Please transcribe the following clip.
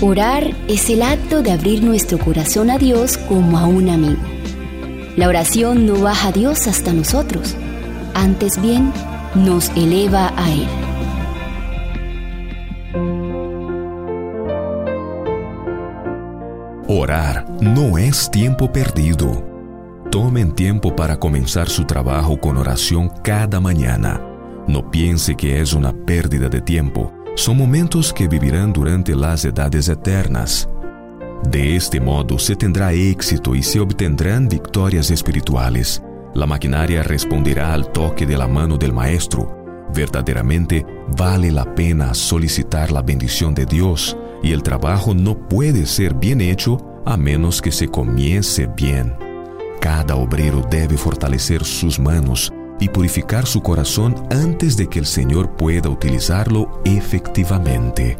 Orar es el acto de abrir nuestro corazón a Dios como a un amigo. La oración no baja a Dios hasta nosotros, antes bien nos eleva a Él. Orar no es tiempo perdido. Tomen tiempo para comenzar su trabajo con oración cada mañana. No piense que es una pérdida de tiempo. Son momentos que vivirán durante las edades eternas. De este modo se tendrá éxito y se obtendrán victorias espirituales. La maquinaria responderá al toque de la mano del Maestro. Verdaderamente vale la pena solicitar la bendición de Dios y el trabajo no puede ser bien hecho a menos que se comience bien. Cada obrero debe fortalecer sus manos y purificar su corazón antes de que el Señor pueda utilizarlo efectivamente.